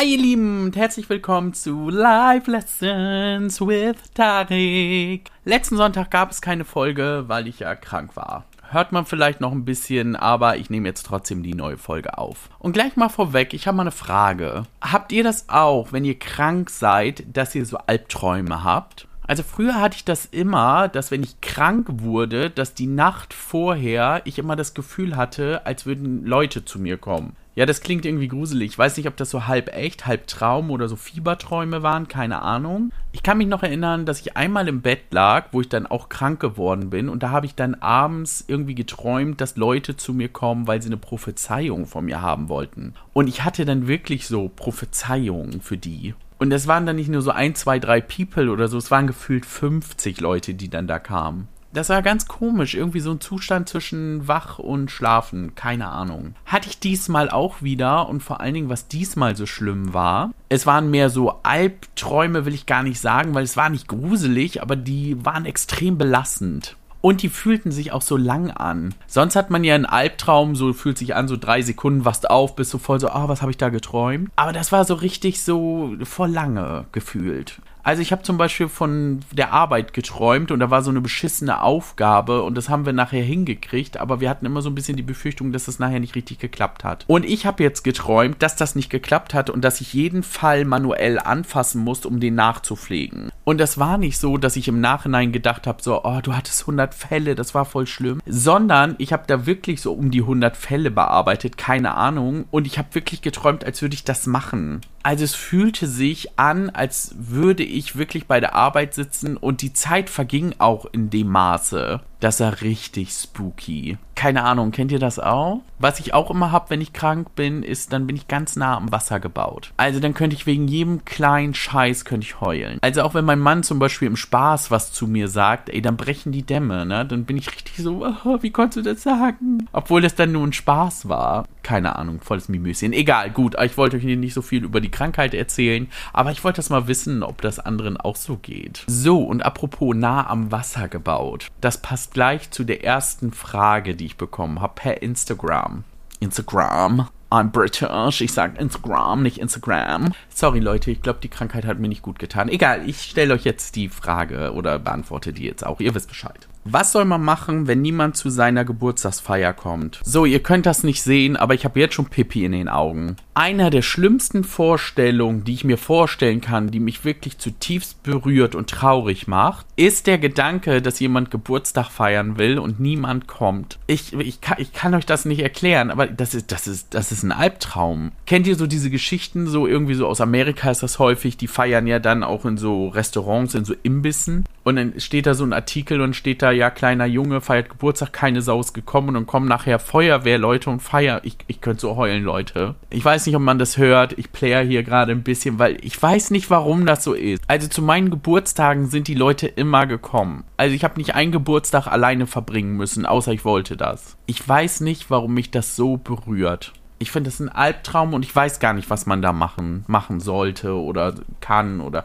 Hi ihr Lieben und herzlich willkommen zu Live Lessons with Tarek. Letzten Sonntag gab es keine Folge, weil ich ja krank war. Hört man vielleicht noch ein bisschen, aber ich nehme jetzt trotzdem die neue Folge auf. Und gleich mal vorweg, ich habe mal eine Frage. Habt ihr das auch, wenn ihr krank seid, dass ihr so Albträume habt? Also früher hatte ich das immer, dass wenn ich krank wurde, dass die Nacht vorher ich immer das Gefühl hatte, als würden Leute zu mir kommen. Ja, das klingt irgendwie gruselig. Ich weiß nicht, ob das so halb echt, halb Traum oder so Fieberträume waren, keine Ahnung. Ich kann mich noch erinnern, dass ich einmal im Bett lag, wo ich dann auch krank geworden bin und da habe ich dann abends irgendwie geträumt, dass Leute zu mir kommen, weil sie eine Prophezeiung von mir haben wollten. Und ich hatte dann wirklich so Prophezeiungen für die. Und es waren dann nicht nur so ein, zwei, drei People oder so, es waren gefühlt 50 Leute, die dann da kamen. Das war ganz komisch, irgendwie so ein Zustand zwischen wach und schlafen, keine Ahnung. Hatte ich diesmal auch wieder und vor allen Dingen, was diesmal so schlimm war, es waren mehr so Albträume, will ich gar nicht sagen, weil es war nicht gruselig, aber die waren extrem belastend. Und die fühlten sich auch so lang an. Sonst hat man ja einen Albtraum, so fühlt sich an, so drei Sekunden, wachst auf, bist so voll so, ah, oh, was habe ich da geträumt? Aber das war so richtig so voll lange gefühlt. Also ich habe zum Beispiel von der Arbeit geträumt und da war so eine beschissene Aufgabe und das haben wir nachher hingekriegt, aber wir hatten immer so ein bisschen die Befürchtung, dass das nachher nicht richtig geklappt hat. Und ich habe jetzt geträumt, dass das nicht geklappt hat und dass ich jeden Fall manuell anfassen musste, um den nachzupflegen. Und das war nicht so, dass ich im Nachhinein gedacht habe, so, oh, du hattest 100 Fälle, das war voll schlimm, sondern ich habe da wirklich so um die 100 Fälle bearbeitet, keine Ahnung, und ich habe wirklich geträumt, als würde ich das machen. Also es fühlte sich an, als würde ich wirklich bei der Arbeit sitzen und die Zeit verging auch in dem Maße. Das war richtig spooky. Keine Ahnung, kennt ihr das auch? Was ich auch immer habe, wenn ich krank bin, ist, dann bin ich ganz nah am Wasser gebaut. Also dann könnte ich wegen jedem kleinen Scheiß könnte ich heulen. Also auch wenn mein Mann zum Beispiel im Spaß was zu mir sagt, ey, dann brechen die Dämme, ne? Dann bin ich richtig so, oh, wie konntest du das sagen? Obwohl das dann nur ein Spaß war. Keine Ahnung, volles Mimöschen. Egal, gut, ich wollte euch hier nicht so viel über die Krankheit erzählen, aber ich wollte das mal wissen, ob das anderen auch so geht. So, und apropos nah am Wasser gebaut. Das passt gleich zu der ersten Frage, die ich bekommen habe per Instagram. Instagram. I'm British. Ich sage Instagram, nicht Instagram. Sorry, Leute, ich glaube, die Krankheit hat mir nicht gut getan. Egal, ich stelle euch jetzt die Frage oder beantworte die jetzt auch. Ihr wisst Bescheid. Was soll man machen, wenn niemand zu seiner Geburtstagsfeier kommt? So, ihr könnt das nicht sehen, aber ich habe jetzt schon Pipi in den Augen. Einer der schlimmsten Vorstellungen, die ich mir vorstellen kann, die mich wirklich zutiefst berührt und traurig macht, ist der Gedanke, dass jemand Geburtstag feiern will und niemand kommt. Ich, ich, kann, ich kann euch das nicht erklären, aber das ist, das, ist, das ist ein Albtraum. Kennt ihr so diese Geschichten, so irgendwie so aus Amerika ist das häufig, die feiern ja dann auch in so Restaurants, in so Imbissen und dann steht da so ein Artikel und steht da, ja, kleiner Junge feiert Geburtstag, keine Sau ist gekommen und kommen nachher Feuerwehrleute und feiern. Ich, ich könnte so heulen, Leute. Ich weiß nicht, ob man das hört. Ich player hier gerade ein bisschen, weil ich weiß nicht, warum das so ist. Also zu meinen Geburtstagen sind die Leute immer gekommen. Also ich habe nicht einen Geburtstag alleine verbringen müssen, außer ich wollte das. Ich weiß nicht, warum mich das so berührt ich finde das ein Albtraum und ich weiß gar nicht, was man da machen, machen sollte oder kann oder.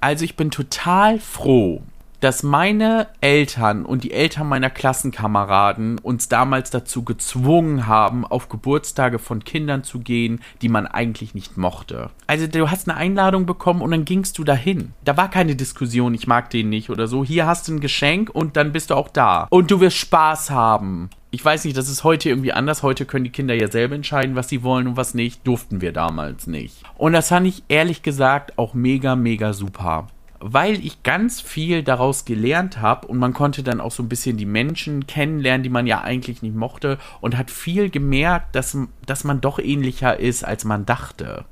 Also ich bin total froh, dass meine Eltern und die Eltern meiner Klassenkameraden uns damals dazu gezwungen haben, auf Geburtstage von Kindern zu gehen, die man eigentlich nicht mochte. Also du hast eine Einladung bekommen und dann gingst du dahin. Da war keine Diskussion, ich mag den nicht oder so. Hier hast du ein Geschenk und dann bist du auch da. Und du wirst Spaß haben. Ich weiß nicht, das ist heute irgendwie anders. Heute können die Kinder ja selber entscheiden, was sie wollen und was nicht. Durften wir damals nicht. Und das fand ich ehrlich gesagt auch mega, mega super weil ich ganz viel daraus gelernt habe und man konnte dann auch so ein bisschen die Menschen kennenlernen, die man ja eigentlich nicht mochte und hat viel gemerkt, dass, dass man doch ähnlicher ist, als man dachte.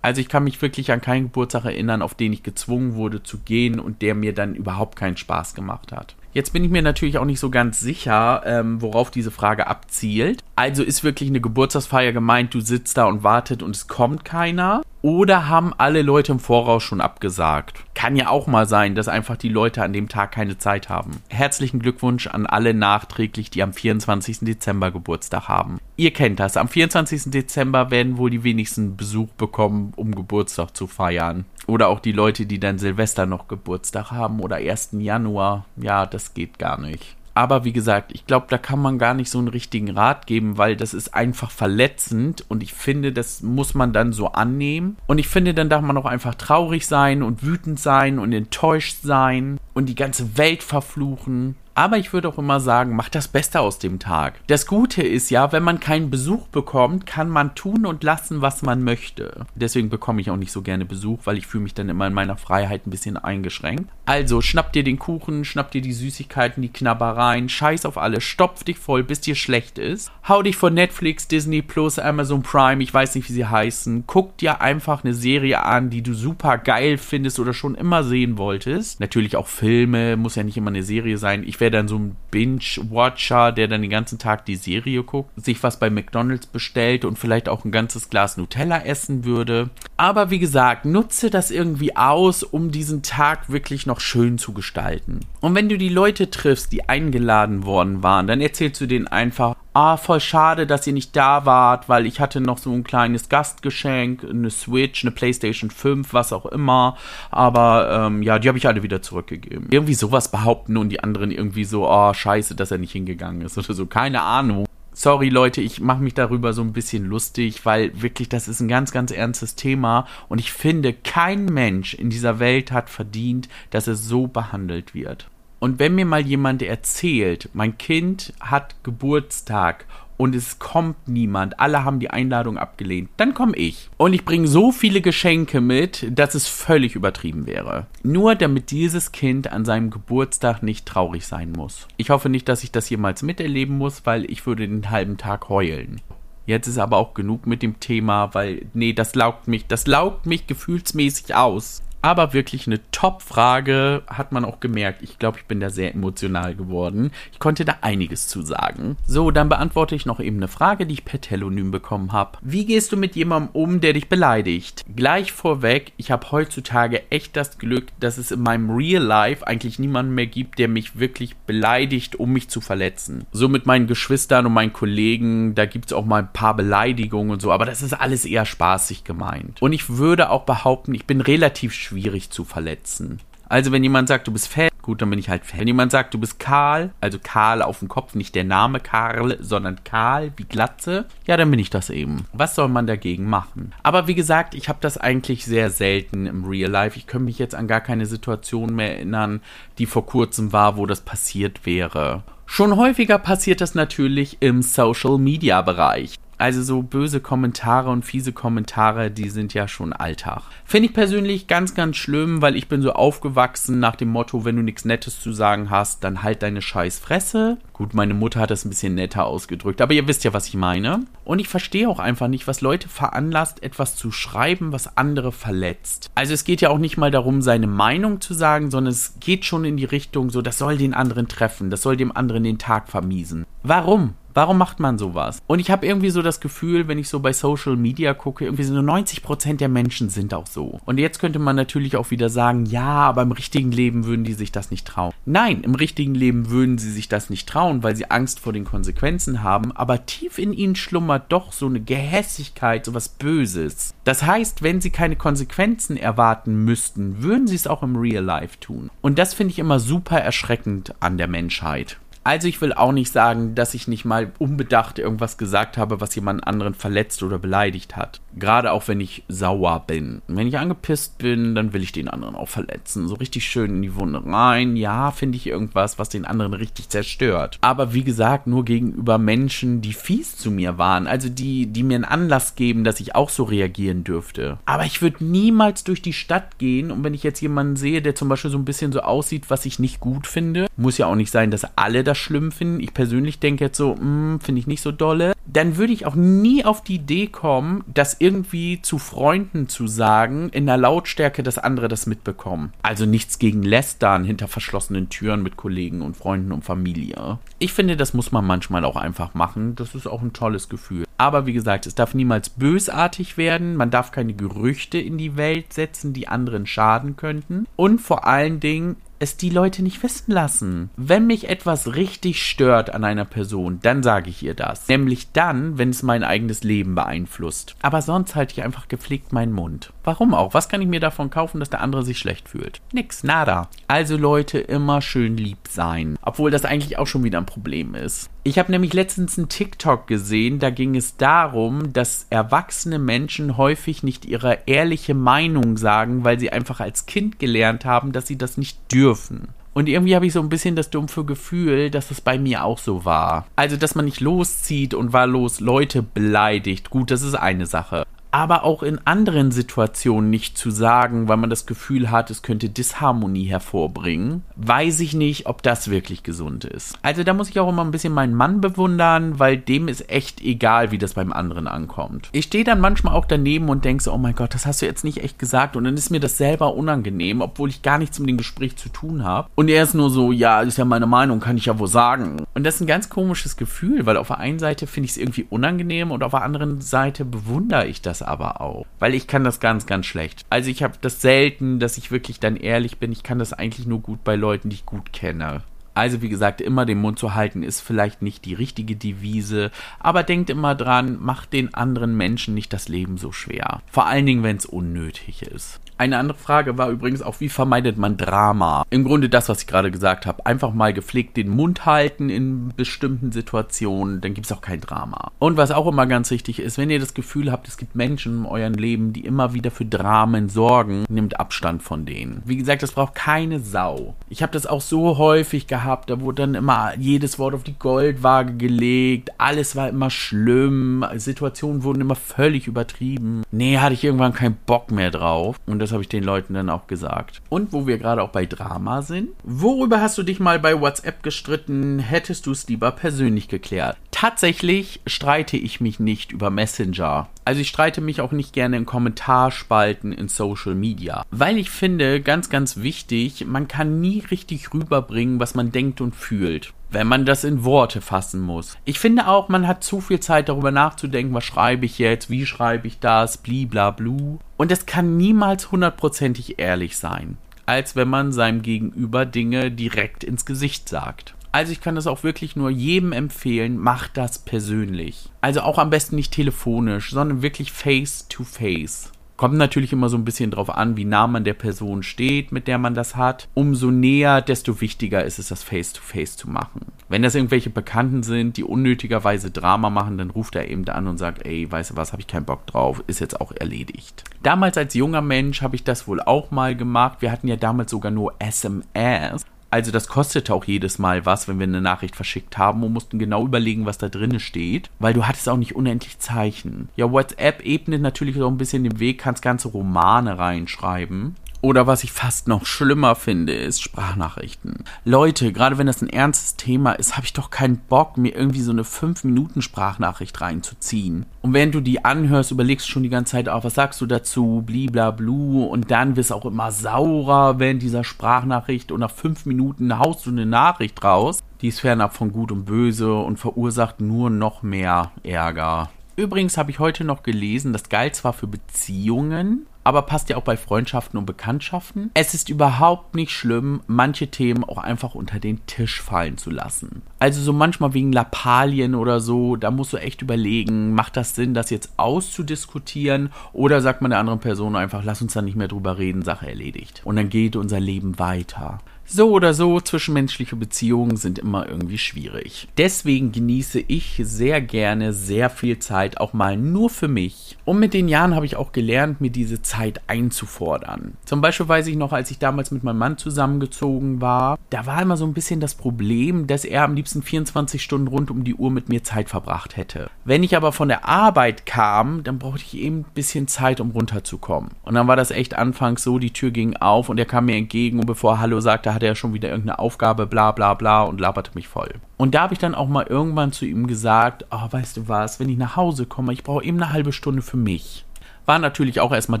Also ich kann mich wirklich an keinen Geburtstag erinnern, auf den ich gezwungen wurde zu gehen und der mir dann überhaupt keinen Spaß gemacht hat. Jetzt bin ich mir natürlich auch nicht so ganz sicher, ähm, worauf diese Frage abzielt. Also ist wirklich eine Geburtstagsfeier gemeint, du sitzt da und wartet und es kommt keiner? Oder haben alle Leute im Voraus schon abgesagt? Kann ja auch mal sein, dass einfach die Leute an dem Tag keine Zeit haben. Herzlichen Glückwunsch an alle nachträglich, die am 24. Dezember Geburtstag haben. Ihr kennt das. Am 24. Dezember werden wohl die wenigsten Besuch bekommen, um Geburtstag zu feiern. Oder auch die Leute, die dann Silvester noch Geburtstag haben oder 1. Januar. Ja, das geht gar nicht. Aber wie gesagt, ich glaube, da kann man gar nicht so einen richtigen Rat geben, weil das ist einfach verletzend und ich finde, das muss man dann so annehmen. Und ich finde, dann darf man auch einfach traurig sein und wütend sein und enttäuscht sein und die ganze Welt verfluchen. Aber ich würde auch immer sagen, mach das Beste aus dem Tag. Das Gute ist ja, wenn man keinen Besuch bekommt, kann man tun und lassen, was man möchte. Deswegen bekomme ich auch nicht so gerne Besuch, weil ich fühle mich dann immer in meiner Freiheit ein bisschen eingeschränkt. Also schnapp dir den Kuchen, schnapp dir die Süßigkeiten, die Knabbereien, scheiß auf alles, stopf dich voll, bis dir schlecht ist. Hau dich vor Netflix, Disney Plus, Amazon Prime, ich weiß nicht, wie sie heißen. Guck dir einfach eine Serie an, die du super geil findest oder schon immer sehen wolltest. Natürlich auch Filme, muss ja nicht immer eine Serie sein. Ich werde wäre dann so ein Binge-Watcher, der dann den ganzen Tag die Serie guckt, sich was bei McDonalds bestellt und vielleicht auch ein ganzes Glas Nutella essen würde. Aber wie gesagt, nutze das irgendwie aus, um diesen Tag wirklich noch schön zu gestalten. Und wenn du die Leute triffst, die eingeladen worden waren, dann erzählst du denen einfach, ah, voll schade, dass ihr nicht da wart, weil ich hatte noch so ein kleines Gastgeschenk, eine Switch, eine PlayStation 5, was auch immer. Aber ähm, ja, die habe ich alle wieder zurückgegeben. Irgendwie sowas behaupten und die anderen irgendwie so, oh, scheiße, dass er nicht hingegangen ist oder so. Keine Ahnung. Sorry Leute, ich mache mich darüber so ein bisschen lustig, weil wirklich das ist ein ganz, ganz ernstes Thema und ich finde, kein Mensch in dieser Welt hat verdient, dass es so behandelt wird. Und wenn mir mal jemand erzählt, mein Kind hat Geburtstag und es kommt niemand, alle haben die Einladung abgelehnt, dann komme ich. Und ich bringe so viele Geschenke mit, dass es völlig übertrieben wäre. Nur damit dieses Kind an seinem Geburtstag nicht traurig sein muss. Ich hoffe nicht, dass ich das jemals miterleben muss, weil ich würde den halben Tag heulen. Jetzt ist aber auch genug mit dem Thema, weil, nee, das laugt mich, das laugt mich gefühlsmäßig aus aber wirklich eine Top-Frage, hat man auch gemerkt. Ich glaube, ich bin da sehr emotional geworden. Ich konnte da einiges zu sagen. So, dann beantworte ich noch eben eine Frage, die ich per Telonym bekommen habe. Wie gehst du mit jemandem um, der dich beleidigt? Gleich vorweg, ich habe heutzutage echt das Glück, dass es in meinem Real Life eigentlich niemanden mehr gibt, der mich wirklich beleidigt, um mich zu verletzen. So mit meinen Geschwistern und meinen Kollegen, da gibt es auch mal ein paar Beleidigungen und so, aber das ist alles eher spaßig gemeint. Und ich würde auch behaupten, ich bin relativ schwierig schwierig zu verletzen. Also wenn jemand sagt, du bist Fan, gut, dann bin ich halt Fan. Wenn jemand sagt, du bist Karl, also Karl auf dem Kopf, nicht der Name Karl, sondern Karl wie Glatze, ja, dann bin ich das eben. Was soll man dagegen machen? Aber wie gesagt, ich habe das eigentlich sehr selten im Real Life. Ich könnte mich jetzt an gar keine Situation mehr erinnern, die vor kurzem war, wo das passiert wäre. Schon häufiger passiert das natürlich im Social Media Bereich. Also so böse Kommentare und fiese Kommentare, die sind ja schon Alltag. Finde ich persönlich ganz, ganz schlimm, weil ich bin so aufgewachsen nach dem Motto, wenn du nichts Nettes zu sagen hast, dann halt deine scheiß Fresse. Gut, meine Mutter hat das ein bisschen netter ausgedrückt, aber ihr wisst ja, was ich meine. Und ich verstehe auch einfach nicht, was Leute veranlasst, etwas zu schreiben, was andere verletzt. Also es geht ja auch nicht mal darum, seine Meinung zu sagen, sondern es geht schon in die Richtung so, das soll den anderen treffen, das soll dem anderen den Tag vermiesen. Warum? Warum macht man sowas? Und ich habe irgendwie so das Gefühl, wenn ich so bei Social Media gucke, irgendwie so 90% der Menschen sind auch so. Und jetzt könnte man natürlich auch wieder sagen, ja, aber im richtigen Leben würden die sich das nicht trauen. Nein, im richtigen Leben würden sie sich das nicht trauen, weil sie Angst vor den Konsequenzen haben, aber tief in ihnen schlummert doch so eine Gehässigkeit, so was Böses. Das heißt, wenn sie keine Konsequenzen erwarten müssten, würden sie es auch im Real Life tun. Und das finde ich immer super erschreckend an der Menschheit. Also ich will auch nicht sagen, dass ich nicht mal unbedacht irgendwas gesagt habe, was jemand anderen verletzt oder beleidigt hat. Gerade auch wenn ich sauer bin. Wenn ich angepisst bin, dann will ich den anderen auch verletzen. So richtig schön in die Wunde rein. Ja, finde ich irgendwas, was den anderen richtig zerstört. Aber wie gesagt, nur gegenüber Menschen, die fies zu mir waren. Also die, die mir einen Anlass geben, dass ich auch so reagieren dürfte. Aber ich würde niemals durch die Stadt gehen und wenn ich jetzt jemanden sehe, der zum Beispiel so ein bisschen so aussieht, was ich nicht gut finde, muss ja auch nicht sein, dass alle das schlimm finden. Ich persönlich denke jetzt so, hm, finde ich nicht so dolle. Dann würde ich auch nie auf die Idee kommen, das irgendwie zu Freunden zu sagen, in der Lautstärke, dass andere das mitbekommen. Also nichts gegen Lästern hinter verschlossenen Türen mit Kollegen und Freunden und Familie. Ich finde, das muss man manchmal auch einfach machen. Das ist auch ein tolles Gefühl. Aber wie gesagt, es darf niemals bösartig werden. Man darf keine Gerüchte in die Welt setzen, die anderen schaden könnten. Und vor allen Dingen, es die Leute nicht wissen lassen. Wenn mich etwas richtig stört an einer Person, dann sage ich ihr das. Nämlich dann, wenn es mein eigenes Leben beeinflusst. Aber sonst halte ich einfach gepflegt meinen Mund. Warum auch? Was kann ich mir davon kaufen, dass der andere sich schlecht fühlt? Nix, nada. Also Leute, immer schön lieb sein. Obwohl das eigentlich auch schon wieder ein Problem ist. Ich habe nämlich letztens einen TikTok gesehen, da ging es darum, dass erwachsene Menschen häufig nicht ihre ehrliche Meinung sagen, weil sie einfach als Kind gelernt haben, dass sie das nicht dürfen. Und irgendwie habe ich so ein bisschen das dumpfe Gefühl, dass es bei mir auch so war. Also, dass man nicht loszieht und wahllos Leute beleidigt. Gut, das ist eine Sache aber auch in anderen Situationen nicht zu sagen, weil man das Gefühl hat, es könnte Disharmonie hervorbringen, weiß ich nicht, ob das wirklich gesund ist. Also da muss ich auch immer ein bisschen meinen Mann bewundern, weil dem ist echt egal, wie das beim anderen ankommt. Ich stehe dann manchmal auch daneben und denke so, oh mein Gott, das hast du jetzt nicht echt gesagt und dann ist mir das selber unangenehm, obwohl ich gar nichts mit dem Gespräch zu tun habe. Und er ist nur so, ja, ist ja meine Meinung, kann ich ja wohl sagen. Und das ist ein ganz komisches Gefühl, weil auf der einen Seite finde ich es irgendwie unangenehm und auf der anderen Seite bewundere ich das aber auch. Weil ich kann das ganz, ganz schlecht. Also ich habe das selten, dass ich wirklich dann ehrlich bin. Ich kann das eigentlich nur gut bei Leuten, die ich gut kenne. Also wie gesagt, immer den Mund zu halten ist vielleicht nicht die richtige Devise, aber denkt immer dran, macht den anderen Menschen nicht das Leben so schwer. Vor allen Dingen, wenn es unnötig ist. Eine andere Frage war übrigens auch, wie vermeidet man Drama? Im Grunde das, was ich gerade gesagt habe. Einfach mal gepflegt den Mund halten in bestimmten Situationen, dann gibt es auch kein Drama. Und was auch immer ganz wichtig ist, wenn ihr das Gefühl habt, es gibt Menschen in eurem Leben, die immer wieder für Dramen sorgen, nehmt Abstand von denen. Wie gesagt, das braucht keine Sau. Ich habe das auch so häufig gehabt, da wurde dann immer jedes Wort auf die Goldwaage gelegt, alles war immer schlimm, Situationen wurden immer völlig übertrieben. Nee, hatte ich irgendwann keinen Bock mehr drauf. Und das habe ich den Leuten dann auch gesagt. Und wo wir gerade auch bei Drama sind, worüber hast du dich mal bei WhatsApp gestritten? Hättest du es lieber persönlich geklärt? Tatsächlich streite ich mich nicht über Messenger. Also ich streite mich auch nicht gerne in Kommentarspalten in Social Media, weil ich finde, ganz, ganz wichtig, man kann nie richtig rüberbringen, was man denkt und fühlt wenn man das in Worte fassen muss. Ich finde auch, man hat zu viel Zeit darüber nachzudenken, was schreibe ich jetzt, wie schreibe ich das, bliblablu. Und es kann niemals hundertprozentig ehrlich sein, als wenn man seinem Gegenüber Dinge direkt ins Gesicht sagt. Also ich kann das auch wirklich nur jedem empfehlen, macht das persönlich. Also auch am besten nicht telefonisch, sondern wirklich face to face. Kommt natürlich immer so ein bisschen drauf an, wie nah man der Person steht, mit der man das hat. Umso näher, desto wichtiger ist es, das Face-to-Face -face zu machen. Wenn das irgendwelche Bekannten sind, die unnötigerweise Drama machen, dann ruft er eben an und sagt, ey, weißt du was, habe ich keinen Bock drauf, ist jetzt auch erledigt. Damals als junger Mensch habe ich das wohl auch mal gemacht. Wir hatten ja damals sogar nur SMS. Also das kostete auch jedes Mal was, wenn wir eine Nachricht verschickt haben und mussten genau überlegen, was da drinne steht, weil du hattest auch nicht unendlich Zeichen. Ja, WhatsApp ebnet natürlich auch ein bisschen den Weg, kannst ganze Romane reinschreiben. Oder was ich fast noch schlimmer finde, ist Sprachnachrichten. Leute, gerade wenn das ein ernstes Thema ist, habe ich doch keinen Bock, mir irgendwie so eine 5-Minuten-Sprachnachricht reinzuziehen. Und wenn du die anhörst, überlegst du schon die ganze Zeit auch, was sagst du dazu, bliblablu, und dann wirst du auch immer saurer während dieser Sprachnachricht und nach 5 Minuten haust du eine Nachricht raus. Die ist fernab von Gut und Böse und verursacht nur noch mehr Ärger. Übrigens habe ich heute noch gelesen, das galt zwar für Beziehungen, aber passt ja auch bei Freundschaften und Bekanntschaften. Es ist überhaupt nicht schlimm, manche Themen auch einfach unter den Tisch fallen zu lassen. Also so manchmal wegen Lappalien oder so, da musst du echt überlegen, macht das Sinn, das jetzt auszudiskutieren oder sagt man der anderen Person einfach, lass uns da nicht mehr drüber reden, Sache erledigt. Und dann geht unser Leben weiter. So oder so, zwischenmenschliche Beziehungen sind immer irgendwie schwierig. Deswegen genieße ich sehr gerne sehr viel Zeit auch mal nur für mich. Und mit den Jahren habe ich auch gelernt, mir diese Zeit einzufordern. Zum Beispiel weiß ich noch, als ich damals mit meinem Mann zusammengezogen war, da war immer so ein bisschen das Problem, dass er am liebsten 24 Stunden rund um die Uhr mit mir Zeit verbracht hätte. Wenn ich aber von der Arbeit kam, dann brauchte ich eben ein bisschen Zeit, um runterzukommen. Und dann war das echt anfangs so, die Tür ging auf und er kam mir entgegen und bevor er Hallo sagte, hatte er schon wieder irgendeine Aufgabe, bla bla bla und laberte mich voll. Und da habe ich dann auch mal irgendwann zu ihm gesagt, oh, weißt du was, wenn ich nach Hause komme, ich brauche eben eine halbe Stunde für mich. War natürlich auch erstmal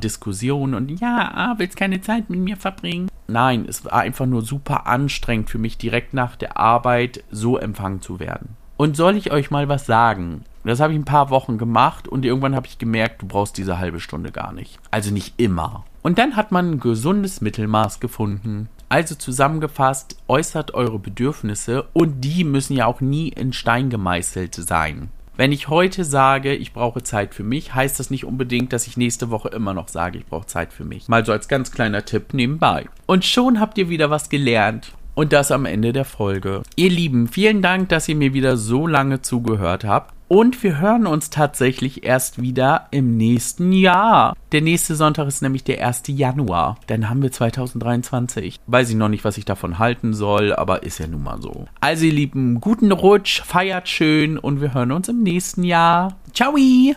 Diskussion und ja, willst keine Zeit mit mir verbringen? Nein, es war einfach nur super anstrengend für mich, direkt nach der Arbeit so empfangen zu werden. Und soll ich euch mal was sagen? Das habe ich ein paar Wochen gemacht und irgendwann habe ich gemerkt, du brauchst diese halbe Stunde gar nicht. Also nicht immer. Und dann hat man ein gesundes Mittelmaß gefunden. Also zusammengefasst, äußert eure Bedürfnisse und die müssen ja auch nie in Stein gemeißelt sein. Wenn ich heute sage, ich brauche Zeit für mich, heißt das nicht unbedingt, dass ich nächste Woche immer noch sage, ich brauche Zeit für mich. Mal so als ganz kleiner Tipp nebenbei. Und schon habt ihr wieder was gelernt. Und das am Ende der Folge. Ihr Lieben, vielen Dank, dass ihr mir wieder so lange zugehört habt. Und wir hören uns tatsächlich erst wieder im nächsten Jahr. Der nächste Sonntag ist nämlich der 1. Januar. Dann haben wir 2023. Weiß ich noch nicht, was ich davon halten soll, aber ist ja nun mal so. Also ihr Lieben, guten Rutsch, feiert schön und wir hören uns im nächsten Jahr. Ciao!